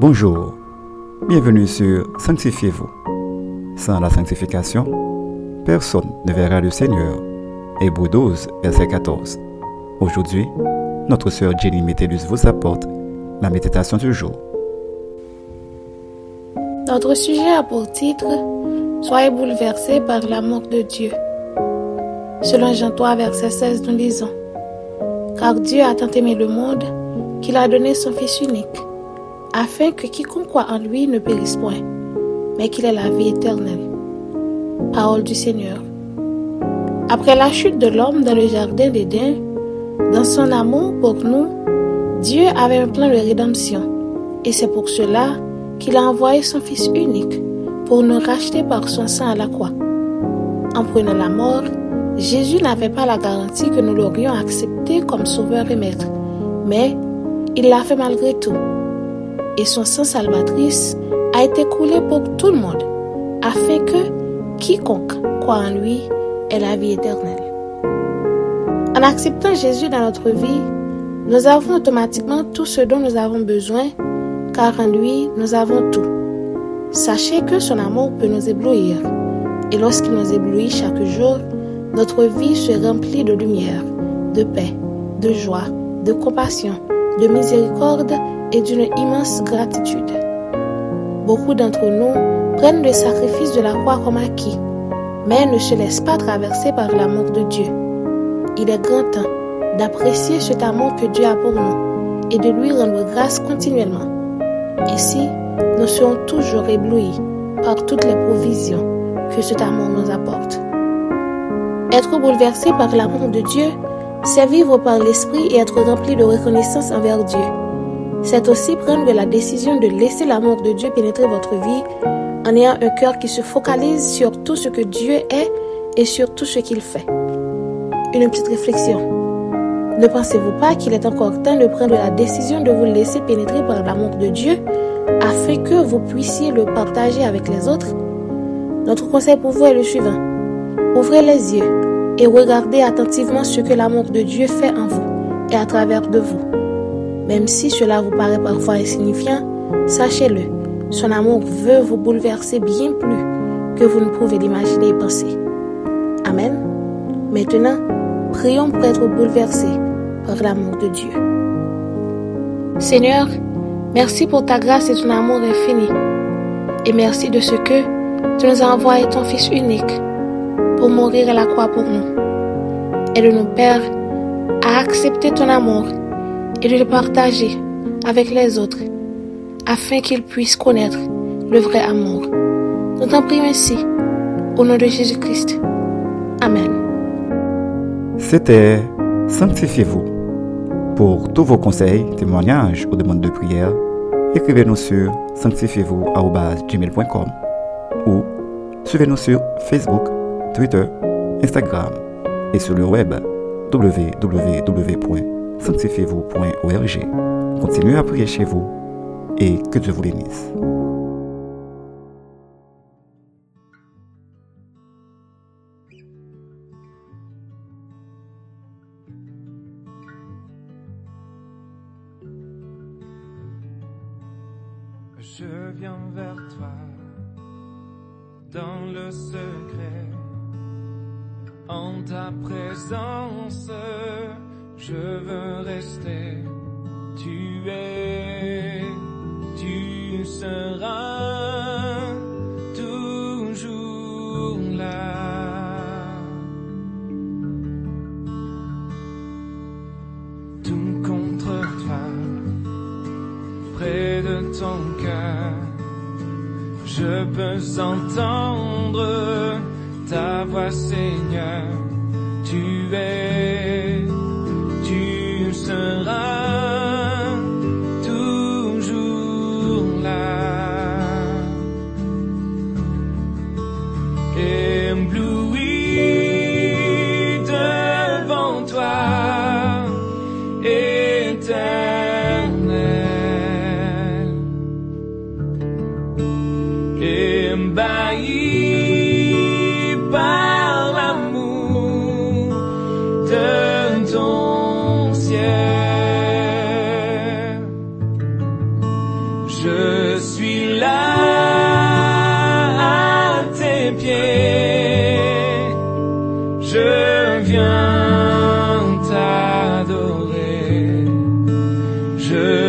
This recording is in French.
Bonjour, bienvenue sur Sanctifiez-vous. Sans la sanctification, personne ne verra le Seigneur. Hébreu 12, verset 14. Aujourd'hui, notre sœur Jenny Métellus vous apporte la méditation du jour. Notre sujet a pour titre Soyez bouleversés par l'amour de Dieu. Selon Jean 3, verset 16, nous lisons Car Dieu a tant aimé le monde qu'il a donné son Fils unique afin que quiconque croit en lui ne périsse point, mais qu'il ait la vie éternelle. Parole du Seigneur. Après la chute de l'homme dans le jardin d'Éden, dans son amour pour nous, Dieu avait un plan de rédemption, et c'est pour cela qu'il a envoyé son Fils unique pour nous racheter par son sang à la croix. En prenant la mort, Jésus n'avait pas la garantie que nous l'aurions accepté comme sauveur et maître, mais il l'a fait malgré tout et son sang salvatrice a été coulé pour tout le monde, afin que quiconque croit en lui ait la vie éternelle. En acceptant Jésus dans notre vie, nous avons automatiquement tout ce dont nous avons besoin, car en lui, nous avons tout. Sachez que son amour peut nous éblouir, et lorsqu'il nous éblouit chaque jour, notre vie se remplit de lumière, de paix, de joie, de compassion, de miséricorde et d'une immense gratitude. Beaucoup d'entre nous prennent le sacrifice de la croix comme acquis, mais ne se laissent pas traverser par l'amour de Dieu. Il est grand temps d'apprécier cet amour que Dieu a pour nous et de lui rendre grâce continuellement. Ici, nous serons toujours éblouis par toutes les provisions que cet amour nous apporte. Être bouleversé par l'amour de Dieu, c'est vivre par l'Esprit et être rempli de reconnaissance envers Dieu c'est aussi prendre la décision de laisser l'amour de Dieu pénétrer votre vie en ayant un cœur qui se focalise sur tout ce que Dieu est et sur tout ce qu'il fait. Une petite réflexion. Ne pensez-vous pas qu'il est encore temps de prendre la décision de vous laisser pénétrer par l'amour de Dieu afin que vous puissiez le partager avec les autres? Notre conseil pour vous est le suivant. Ouvrez les yeux et regardez attentivement ce que l'amour de Dieu fait en vous et à travers de vous. Même si cela vous paraît parfois insignifiant, sachez-le, son amour veut vous bouleverser bien plus que vous ne pouvez l'imaginer et penser. Amen. Maintenant, prions pour être bouleversés par l'amour de Dieu. Seigneur, merci pour ta grâce et ton amour infini. Et merci de ce que tu nous as envoyé ton Fils unique pour mourir à la croix pour nous. Aide-nous, Père, à accepter ton amour et de le partager avec les autres afin qu'ils puissent connaître le vrai amour. Nous t'en prions ainsi, au nom de Jésus-Christ. Amen. C'était Sanctifiez-vous. Pour tous vos conseils, témoignages ou demandes de prière, écrivez-nous sur sanctifiez-vous.com ou suivez-nous sur Facebook, Twitter, Instagram et sur le web www sanctifiez-vous.org. Continuez à prier chez vous et que Dieu vous bénisse. Je viens vers toi dans le secret, en ta présence je veux rester. Tu es, tu seras toujours là. Tout contre toi, près de ton cœur, je peux entendre ta voix, Seigneur. Tu es suis là à tes pieds. Je viens t'adorer. Je